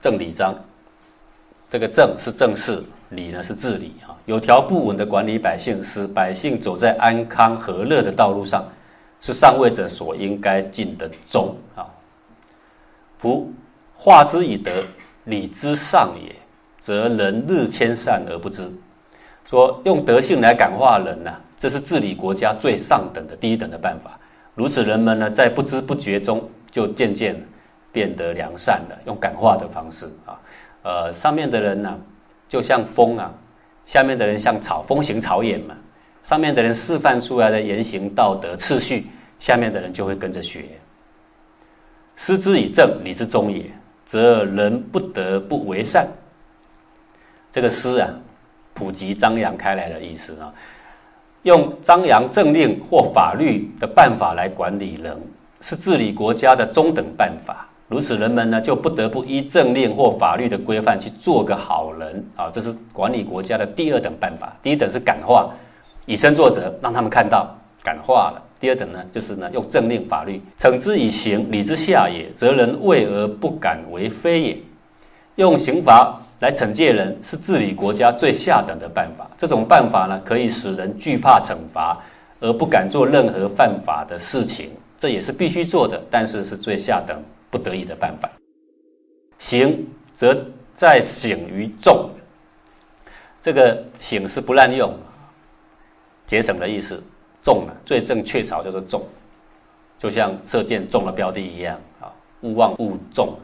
正理章。这个正是正事，理呢是治理啊。有条不紊的管理百姓，使百姓走在安康和乐的道路上，是上位者所应该尽的忠啊。夫化之以德，礼之上也，则人日迁善而不知。说用德性来感化人呐，这是治理国家最上等的第一等的办法。如此，人们呢在不知不觉中就渐渐变得良善了。用感化的方式啊。呃，上面的人呢，就像风啊；下面的人像草，风行草偃嘛。上面的人示范出来的言行道德次序，下面的人就会跟着学。师之以正，礼之忠也，则人不得不为善。这个诗啊，普及张扬开来的意思啊，用张扬政令或法律的办法来管理人，是治理国家的中等办法。如此，人们呢就不得不依政令或法律的规范去做个好人啊，这是管理国家的第二等办法。第一等是感化，以身作则，让他们看到感化了。第二等呢，就是呢用政令法律惩之以刑，礼之下也，则人畏而不敢为非也。用刑罚来惩戒人，是治理国家最下等的办法。这种办法呢，可以使人惧怕惩罚，而不敢做任何犯法的事情。这也是必须做的，但是是最下等。不得已的办法，刑则在省于重。这个省是不滥用，节省的意思。重啊，罪证确凿叫做重，就像射箭中了标的一样啊。勿忘勿重。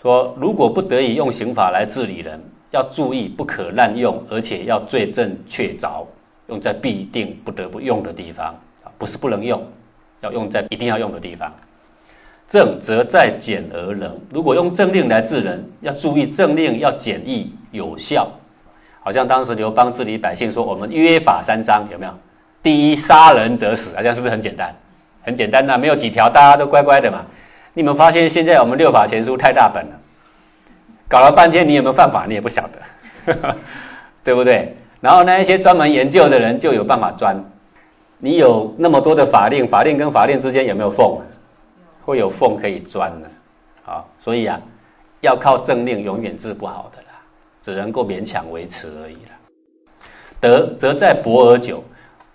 说如果不得已用刑法来治理人，要注意不可滥用，而且要罪证确凿，用在必定不得不用的地方啊，不是不能用，要用在一定要用的地方。政则在简而能。如果用政令来治人，要注意政令要简易有效。好像当时刘邦治理百姓说：“我们约法三章，有没有？第一，杀人者死，好像是不是很简单？很简单呐，没有几条，大家都乖乖的嘛。你们发现现在我们六法全书太大本了，搞了半天，你有没有犯法，你也不晓得，对不对？然后呢，一些专门研究的人就有办法钻。你有那么多的法令，法令跟法令之间有没有缝？会有缝可以钻的，啊，所以啊，要靠政令永远治不好的啦，只能够勉强维持而已啦。德则在博而久，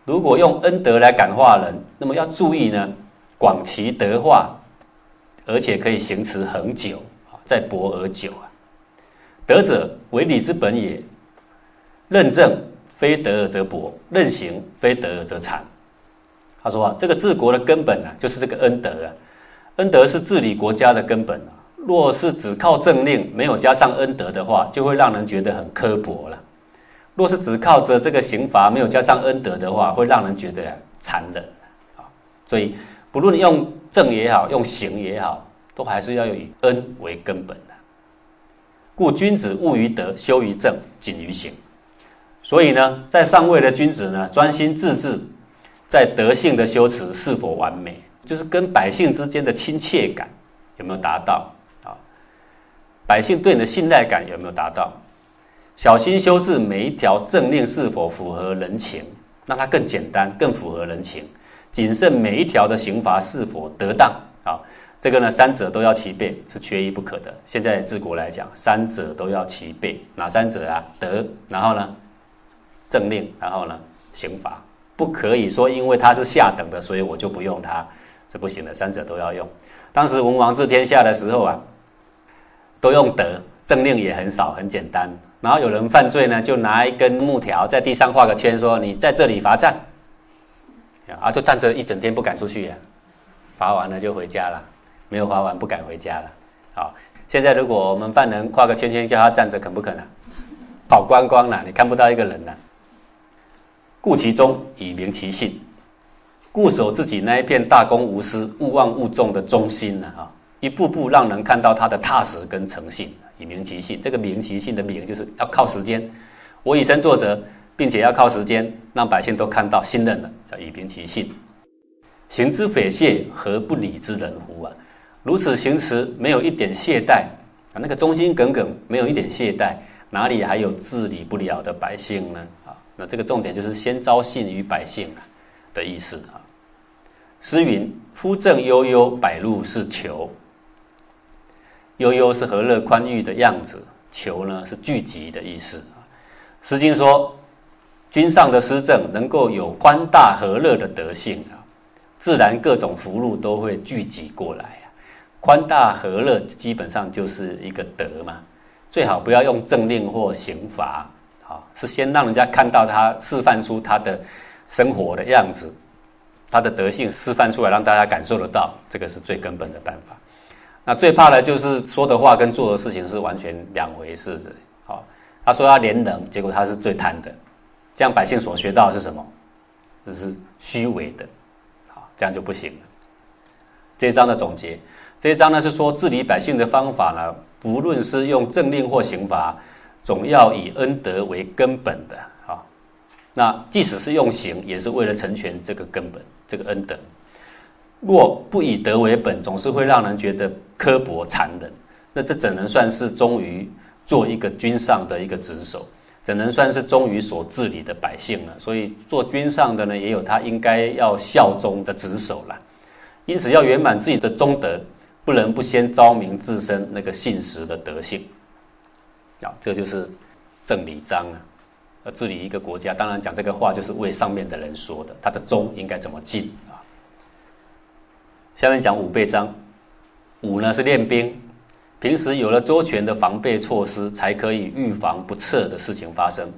如果用恩德来感化人，那么要注意呢，广其德化，而且可以行持恒久啊，在博而久啊。德者为礼之本也，任政非德而则薄，任行非德而则残。他说啊，这个治国的根本啊，就是这个恩德啊。恩德是治理国家的根本啊！若是只靠政令，没有加上恩德的话，就会让人觉得很刻薄了；若是只靠着这个刑罚，没有加上恩德的话，会让人觉得残忍啊！所以，不论用政也好，用刑也好，都还是要以恩为根本的。故君子务于德，修于政，谨于行。所以呢，在上位的君子呢，专心致志，在德性的修持是否完美？就是跟百姓之间的亲切感有没有达到啊？百姓对你的信赖感有没有达到？小心修治每一条政令是否符合人情，让它更简单、更符合人情。谨慎每一条的刑罚是否得当啊？这个呢，三者都要齐备，是缺一不可的。现在治国来讲，三者都要齐备，哪三者啊？德，然后呢，政令，然后呢，刑罚，不可以说因为它是下等的，所以我就不用它。是不行的，三者都要用。当时文王治天下的时候啊，都用德，政令也很少，很简单。然后有人犯罪呢，就拿一根木条在地上画个圈，说你在这里罚站，啊，就站着一整天不敢出去呀。罚完了就回家了，没有罚完不敢回家了。好，现在如果我们犯人画个圈圈叫他站着，肯不肯啊？跑光光了，你看不到一个人了。故其中以明其性。固守自己那一片大公无私、勿忘勿重的中心呢？哈，一步步让人看到他的踏实跟诚信，以明其信。这个明其信的明，就是要靠时间。我以身作则，并且要靠时间，让百姓都看到信任了，叫以明其信。行之匪懈，何不理之人乎？啊，如此行持，没有一点懈怠啊，那个忠心耿耿，没有一点懈怠，哪里还有治理不了的百姓呢？啊，那这个重点就是先招信于百姓啊的意思啊。诗云：“夫正悠悠，百路是求。”悠悠是和乐宽裕的样子，求呢是聚集的意思。《诗经》说，君上的施政能够有宽大和乐的德性啊，自然各种福禄都会聚集过来啊。宽大和乐基本上就是一个德嘛，最好不要用政令或刑罚，啊是先让人家看到他示范出他的生活的样子，他的德性示范出来，让大家感受得到，这个是最根本的办法。那最怕的就是说的话跟做的事情是完全两回事的。好，他说他廉能，结果他是最贪的，这样百姓所学到是什么？只是虚伪的，好，这样就不行了。这一章的总结。这一章呢是说治理百姓的方法呢，不论是用政令或刑罚，总要以恩德为根本的啊。那即使是用刑，也是为了成全这个根本，这个恩德。若不以德为本，总是会让人觉得刻薄残忍。那这怎能算是忠于做一个君上的一个职守？怎能算是忠于所治理的百姓呢？所以做君上的呢，也有他应该要效忠的职守了。因此要圆满自己的忠德。不能不先昭明自身那个信实的德性，啊，这就是正理章啊。治理一个国家，当然讲这个话就是为上面的人说的，他的忠应该怎么尽啊？下面讲武备章，武呢是练兵，平时有了周全的防备措施，才可以预防不测的事情发生，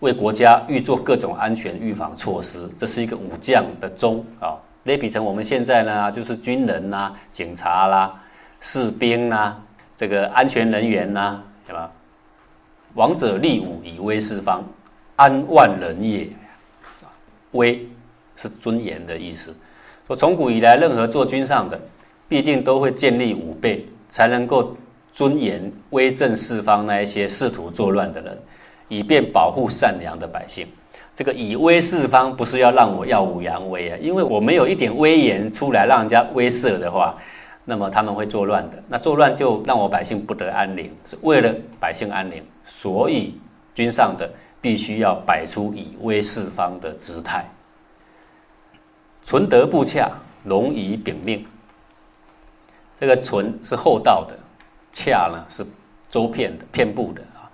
为国家预做各种安全预防措施，这是一个武将的忠啊。类比成我们现在呢，就是军人呐、警察啦、士兵呐、这个安全人员呐，对吧？王者立武以威四方，安万人也。威是尊严的意思。说从古以来，任何做君上的，必定都会建立武备，才能够尊严威震四方那一些试图作乱的人，以便保护善良的百姓。这个以威四方不是要让我耀武扬威啊，因为我没有一点威严出来让人家威慑的话，那么他们会作乱的。那作乱就让我百姓不得安宁，是为了百姓安宁，所以君上的必须要摆出以威四方的姿态。存德不洽，容以秉命。这个存是厚道的，洽呢是周遍的、遍布的啊。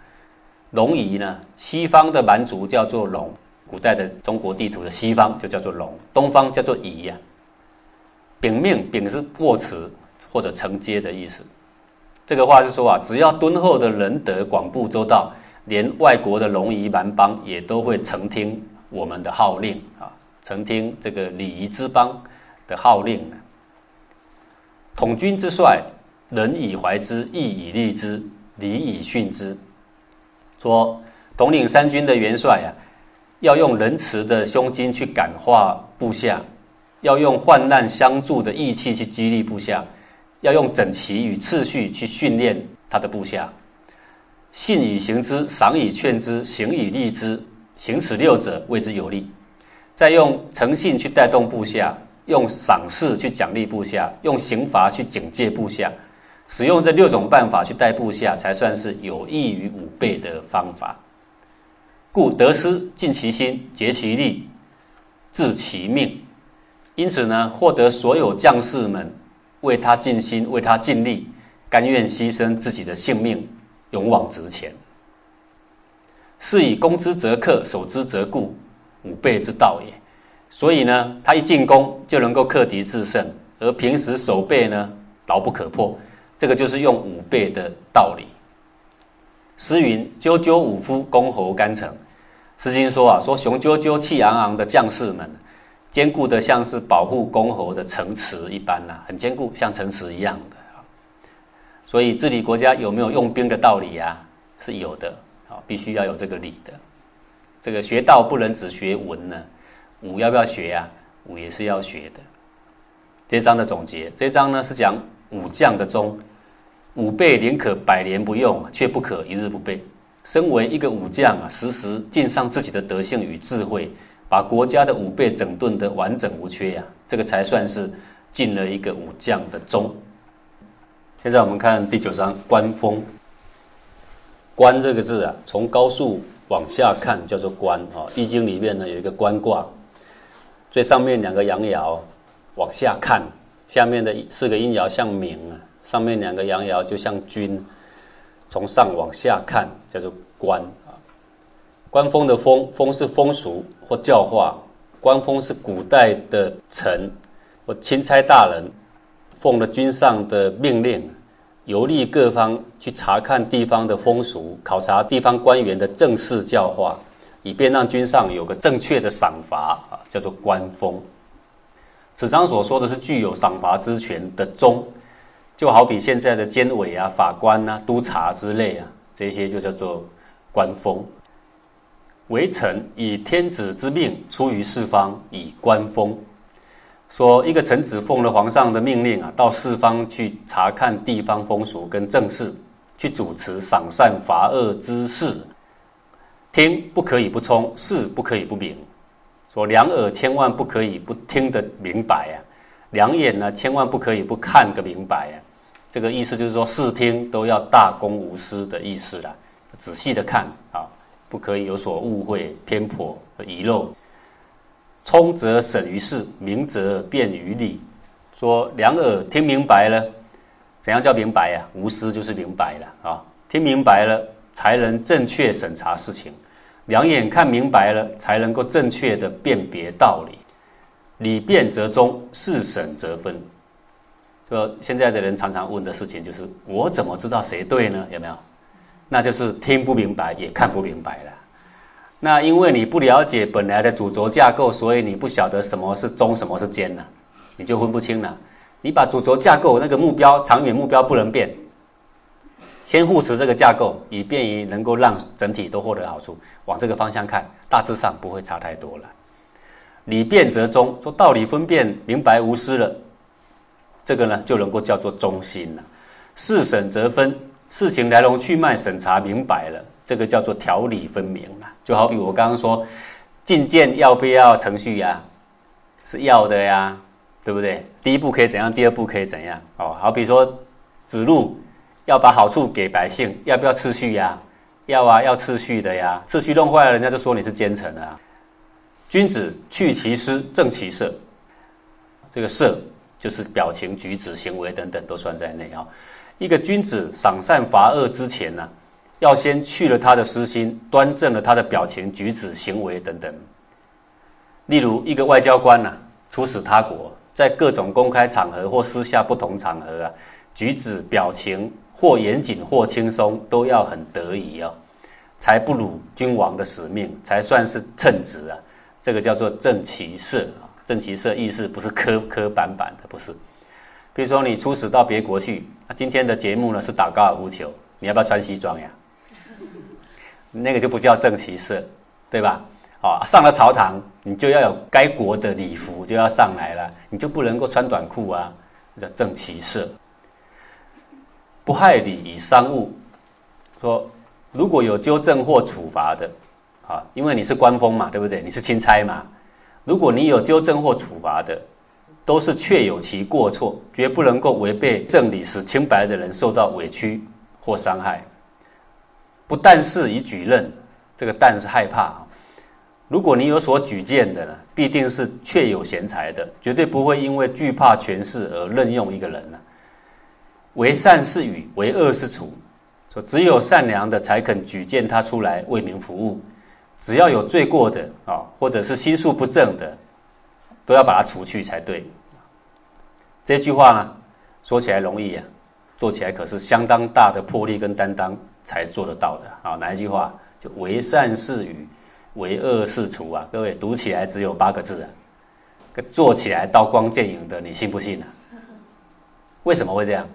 容夷呢，西方的蛮族叫做戎。古代的中国地图的西方就叫做龙，东方叫做夷呀。秉命，秉是过词或者承接的意思。这个话是说啊，只要敦厚的仁德广布周到，连外国的龙夷蛮邦也都会承听我们的号令啊，承听这个礼仪之邦的号令呢。统军之帅，仁以怀之，义以利之，礼以训之。说统领三军的元帅呀。要用仁慈的胸襟去感化部下，要用患难相助的义气去激励部下，要用整齐与次序去训练他的部下。信以行之，赏以劝之，行以利之，行此六者谓之有利。再用诚信去带动部下，用赏识去奖励部下，用刑罚去警戒部下，使用这六种办法去带部下，才算是有益于五倍的方法。故得失尽其心，竭其力，治其命。因此呢，获得所有将士们为他尽心、为他尽力，甘愿牺牲自己的性命，勇往直前。是以攻之则克，守之则固，武备之道也。所以呢，他一进攻就能够克敌制胜，而平时守备呢，牢不可破。这个就是用武备的道理。诗云：“赳赳武夫，公侯干城。”诗经说啊，说雄赳赳、气昂昂的将士们，坚固的像是保护公侯的城池一般呐，很坚固，像城池一样的所以治理国家有没有用兵的道理呀？是有的啊，必须要有这个理的。这个学道不能只学文呢，武要不要学呀？武也是要学的。这章的总结，这章呢是讲武将的忠。武备宁可百年不用，却不可一日不备。身为一个武将啊，时时尽上自己的德性与智慧，把国家的武备整顿得完整无缺呀，这个才算是尽了一个武将的忠。现在我们看第九章官风。官这个字啊，从高处往下看叫做官啊，《易经》里面呢有一个官卦，最上面两个阳爻往下看，下面的四个阴爻像明啊。上面两个阳爻就像君，从上往下看叫做官啊。官封的封，封是风俗或教化，官封是古代的臣或钦差大人，奉了君上的命令，游历各方去查看地方的风俗，考察地方官员的政事教化，以便让君上有个正确的赏罚啊，叫做官封。此章所说的是具有赏罚之权的宗，就好比现在的监委啊、法官啊、督察之类啊，这些就叫做官封。为臣以天子之命出于四方，以官封。说一个臣子奉了皇上的命令啊，到四方去查看地方风俗跟政事，去主持赏善罚恶之事。听不可以不聪，事不可以不明。说两耳千万不可以不听得明白呀，两眼呢千万不可以不看个明白呀。这个意思就是说视听都要大公无私的意思啦，仔细的看啊，不可以有所误会、偏颇和遗漏。聪则省于事，明则便于理。说两耳听明白了，怎样叫明白呀？无私就是明白了啊，听明白了才能正确审查事情。两眼看明白了，才能够正确的辨别道理。理辨则中，事审则分。说现在的人常常问的事情就是：我怎么知道谁对呢？有没有？那就是听不明白，也看不明白了。那因为你不了解本来的主轴架构，所以你不晓得什么是中，什么是间呢？你就分不清了。你把主轴架构那个目标、长远目标不能变。先护持这个架构，以便于能够让整体都获得好处。往这个方向看，大致上不会差太多了。理辨则中，说道理分辨明白无私了，这个呢就能够叫做中心了。事审则分，事情来龙去脉审查明白了，这个叫做条理分明了。就好比我刚刚说，进谏要不要程序呀？是要的呀，对不对？第一步可以怎样？第二步可以怎样？哦，好比说指路。要把好处给百姓，要不要次序呀？要啊，要次序的呀。次序弄坏了，人家就说你是奸臣啊。君子去其私，正其色。这个色就是表情、举止、行为等等都算在内啊。一个君子赏善罚恶之前呢，要先去了他的私心，端正了他的表情、举止、行为等等。例如，一个外交官呢，出使他国，在各种公开场合或私下不同场合啊，举止表情。或严谨或轻松，都要很得宜哦，才不辱君王的使命，才算是称职啊。这个叫做正其色啊，正其色意思不是磕磕板板的，不是。比如说你出使到别国去，那今天的节目呢是打高尔夫球，你要不要穿西装呀？那个就不叫正其色，对吧？啊，上了朝堂，你就要有该国的礼服就要上来了，你就不能够穿短裤啊，叫正其色。不害礼以伤物，说如果有纠正或处罚的，啊，因为你是官封嘛，对不对？你是钦差嘛，如果你有纠正或处罚的，都是确有其过错，绝不能够违背正理，使清白的人受到委屈或伤害。不但是以举任，这个但是害怕啊。如果你有所举荐的呢，必定是确有贤才的，绝对不会因为惧怕权势而任用一个人呢。为善是与，为恶是处。说只有善良的才肯举荐他出来为民服务，只要有罪过的啊，或者是心术不正的，都要把他除去才对。这句话呢，说起来容易啊，做起来可是相当大的魄力跟担当才做得到的啊。哪一句话？就为善是与，为恶是除啊。各位读起来只有八个字啊，做起来刀光剑影的，你信不信啊？为什么会这样？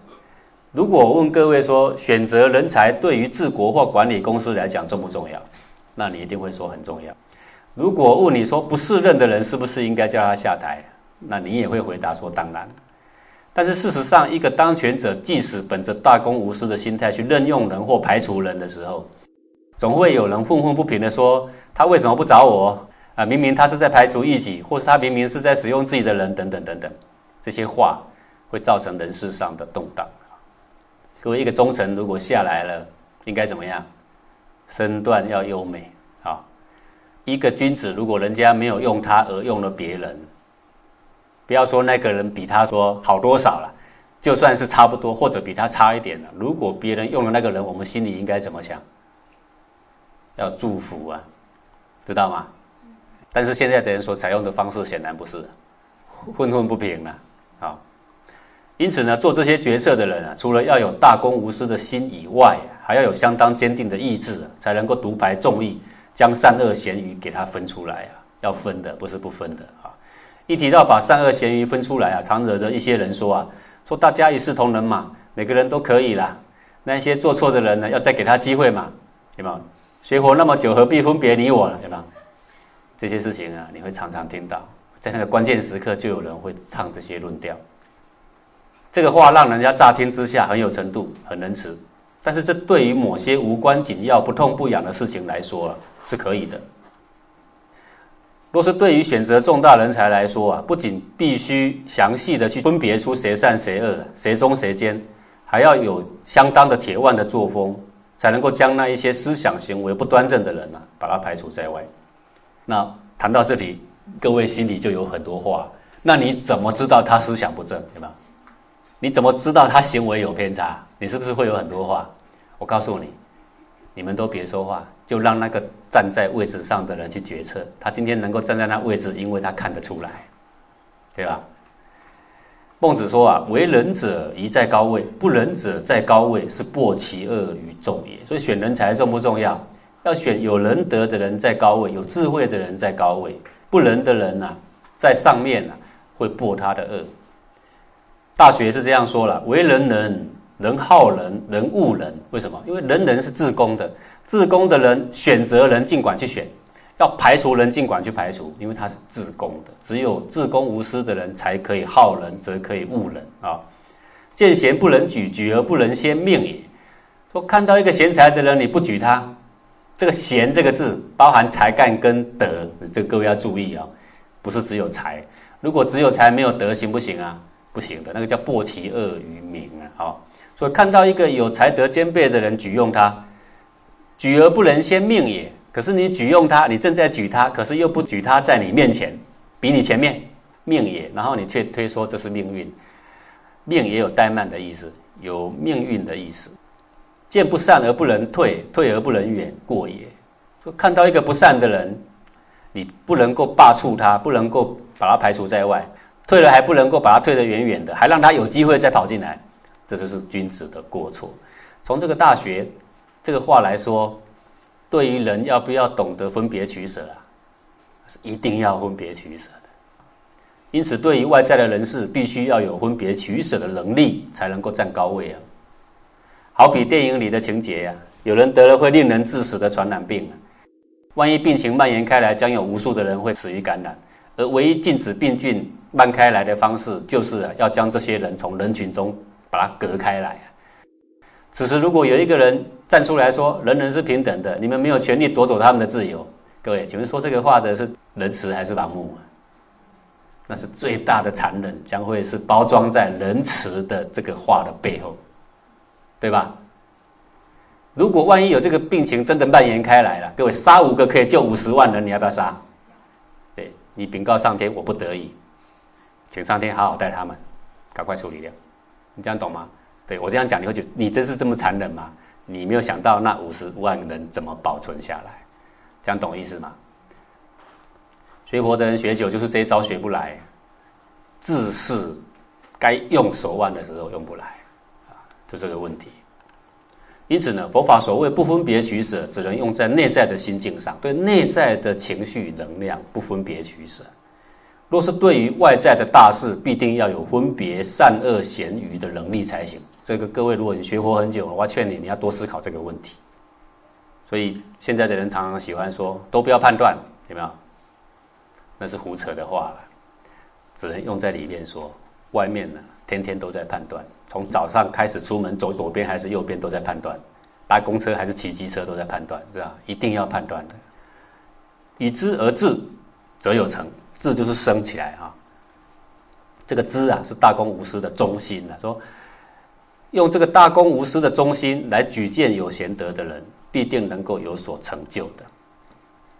如果问各位说，选择人才对于治国或管理公司来讲重不重要？那你一定会说很重要。如果问你说不适任的人是不是应该叫他下台？那你也会回答说当然。但是事实上，一个当权者即使本着大公无私的心态去任用人或排除人的时候，总会有人愤愤不平的说他为什么不找我？啊，明明他是在排除异己，或是他明明是在使用自己的人等等等等，这些话会造成人事上的动荡。各位一个忠臣，如果下来了，应该怎么样？身段要优美啊！一个君子，如果人家没有用他而用了别人，不要说那个人比他说好多少了，就算是差不多或者比他差一点了，如果别人用了那个人，我们心里应该怎么想？要祝福啊，知道吗？但是现在的人所采用的方式显然不是，愤愤不平了啊。因此呢，做这些决策的人啊，除了要有大公无私的心以外，还要有相当坚定的意志，才能够独排众议，将善恶咸鱼给他分出来啊。要分的，不是不分的。一提到把善恶咸鱼分出来啊，常惹着一些人说啊，说大家一视同仁嘛，每个人都可以啦。那些做错的人呢，要再给他机会嘛，对吗？学佛那么久，何必分别你我了，对吗？这些事情啊，你会常常听到，在那个关键时刻，就有人会唱这些论调。这个话让人家乍听之下很有程度、很仁慈，但是这对于某些无关紧要、不痛不痒的事情来说是可以的。若是对于选择重大人才来说啊，不仅必须详细的去分别出谁善谁恶、谁忠谁奸，还要有相当的铁腕的作风，才能够将那一些思想行为不端正的人啊，把他排除在外。那谈到这里，各位心里就有很多话。那你怎么知道他思想不正，对吧？你怎么知道他行为有偏差？你是不是会有很多话？我告诉你，你们都别说话，就让那个站在位置上的人去决策。他今天能够站在那位置，因为他看得出来，对吧？孟子说啊：“为人者宜在高位，不仁者在高位，是破其恶于众也。”所以选人才重不重要？要选有仁德的人在高位，有智慧的人在高位，不仁的人呐，在上面呐，会破他的恶。大学是这样说了：为人人，人好人，人恶人。为什么？因为人人是自宫的，自宫的人选择人尽管去选，要排除人尽管去排除，因为他是自宫的。只有自宫无私的人才可以好人，则可以恶人啊。见贤不能举，举而不能先命也。说看到一个贤才的人，你不举他，这个贤这个字包含才干跟德，这个各位要注意啊，不是只有才。如果只有才没有德，行不行啊？不行的，那个叫薄其恶于民啊！好，以看到一个有才德兼备的人举用他，举而不能先命也。可是你举用他，你正在举他，可是又不举他在你面前，比你前面命也。然后你却推说这是命运，命也有怠慢的意思，有命运的意思。见不善而不能退，退而不能远，过也。说看到一个不善的人，你不能够罢黜他，不能够把他排除在外。退了还不能够把他退得远远的，还让他有机会再跑进来，这就是君子的过错。从这个大学这个话来说，对于人要不要懂得分别取舍啊，是一定要分别取舍的。因此，对于外在的人事，必须要有分别取舍的能力，才能够占高位啊。好比电影里的情节呀，有人得了会令人致死的传染病，万一病情蔓延开来，将有无数的人会死于感染。而唯一禁止病菌漫开来的方式，就是要将这些人从人群中把它隔开来。此时，如果有一个人站出来说：“人人是平等的，你们没有权利夺走他们的自由。”各位，请问说这个话的是仁慈还是盲目啊？那是最大的残忍，将会是包装在仁慈的这个话的背后，对吧？如果万一有这个病情真的蔓延开来了，各位杀五个可以救五十万人，你要不要杀？对你禀告上天，我不得已，请上天好好待他们，赶快处理掉。你这样懂吗？对我这样讲，你会觉得你真是这么残忍吗？你没有想到那五十万人怎么保存下来？这样懂意思吗？学佛的人学久，就是这一招学不来，自是该用手腕的时候用不来，啊，就这个问题。因此呢，佛法所谓不分别取舍，只能用在内在的心境上，对内在的情绪能量不分别取舍。若是对于外在的大事，必定要有分别善恶咸愚的能力才行。这个各位，如果你学佛很久了，我劝你，你要多思考这个问题。所以现在的人常常喜欢说，都不要判断，有没有？那是胡扯的话了，只能用在里面说，外面呢？天天都在判断，从早上开始出门走左边还是右边都在判断，搭公车还是骑机车都在判断，是吧？一定要判断的。以知而治，则有成。字就是升起来啊。这个知啊，是大公无私的中心啊。说用这个大公无私的中心来举荐有贤德的人，必定能够有所成就的。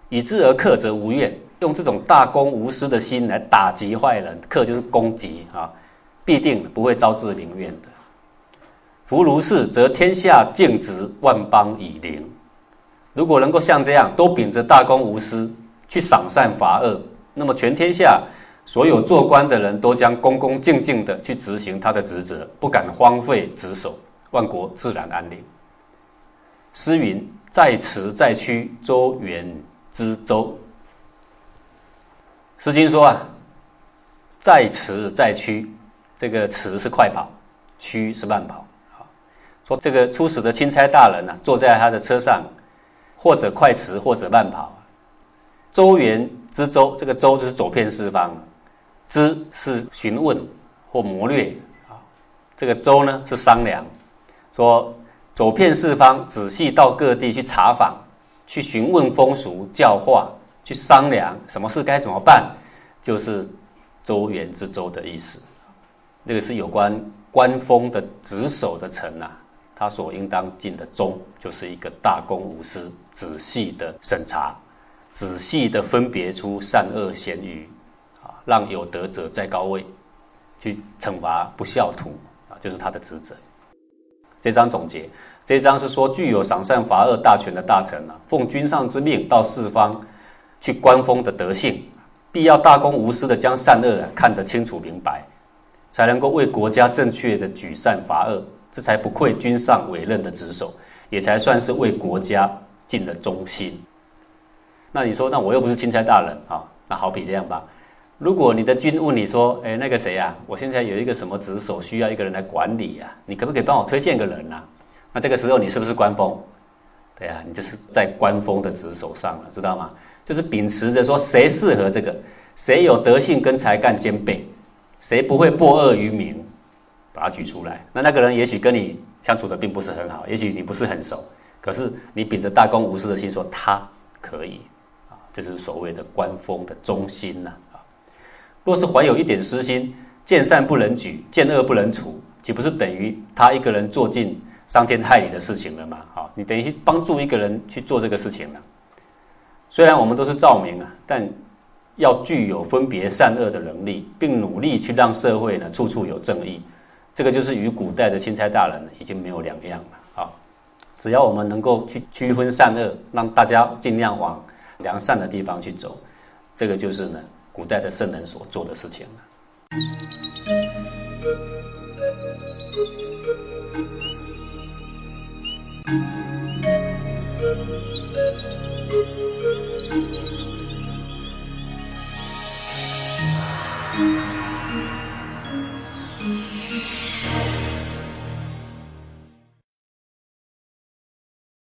以知而克，则无怨。用这种大公无私的心来打击坏人，克就是攻击啊。必定不会招致民怨的。夫如是，则天下静直，万邦以宁。如果能够像这样，都秉着大公无私去赏善罚恶，那么全天下所有做官的人都将恭恭敬敬的去执行他的职责，不敢荒废职守，万国自然安宁。诗云：“在池在区，周原之周。”诗经说啊，在池在区，这个池是快跑，区是慢跑。说这个出使的钦差大人呢，坐在他的车上。或者快驰，或者慢跑。周原知周，这个周就是走遍四方，知是询问或谋略啊。这个周呢是商量，说走遍四方，仔细到各地去查访，去询问风俗教化，去商量什么事该怎么办，就是周原之周的意思。那个是有关官风的职守的臣呐。他所应当尽的忠，就是一个大公无私、仔细的审查，仔细的分别出善恶贤愚，啊，让有德者在高位，去惩罚不孝徒，啊，就是他的职责。这章总结，这章是说具有赏善罚恶大权的大臣啊，奉君上之命到四方去观风的德性，必要大公无私的将善恶看得清楚明白，才能够为国家正确的举善罚恶。这才不愧君上委任的职守，也才算是为国家尽了忠心。那你说，那我又不是钦差大人啊？那好比这样吧，如果你的君问你说，哎，那个谁呀？我现在有一个什么职守，需要一个人来管理呀？你可不可以帮我推荐个人呢？那这个时候你是不是官封？对呀，你就是在官封的职守上了，知道吗？就是秉持着说，谁适合这个，谁有德性跟才干兼备，谁不会拨恶于民。把它举出来，那那个人也许跟你相处的并不是很好，也许你不是很熟，可是你秉着大公无私的心说他可以，这就是所谓的官风的忠心呐，啊，若是怀有一点私心，见善不能举，见恶不能除，岂不是等于他一个人做尽伤天害理的事情了吗？好，你等于帮助一个人去做这个事情了。虽然我们都是照明啊，但要具有分别善恶的能力，并努力去让社会呢处处有正义。这个就是与古代的钦差大人已经没有两样了啊！只要我们能够去区分善恶，让大家尽量往良善的地方去走，这个就是呢古代的圣人所做的事情了。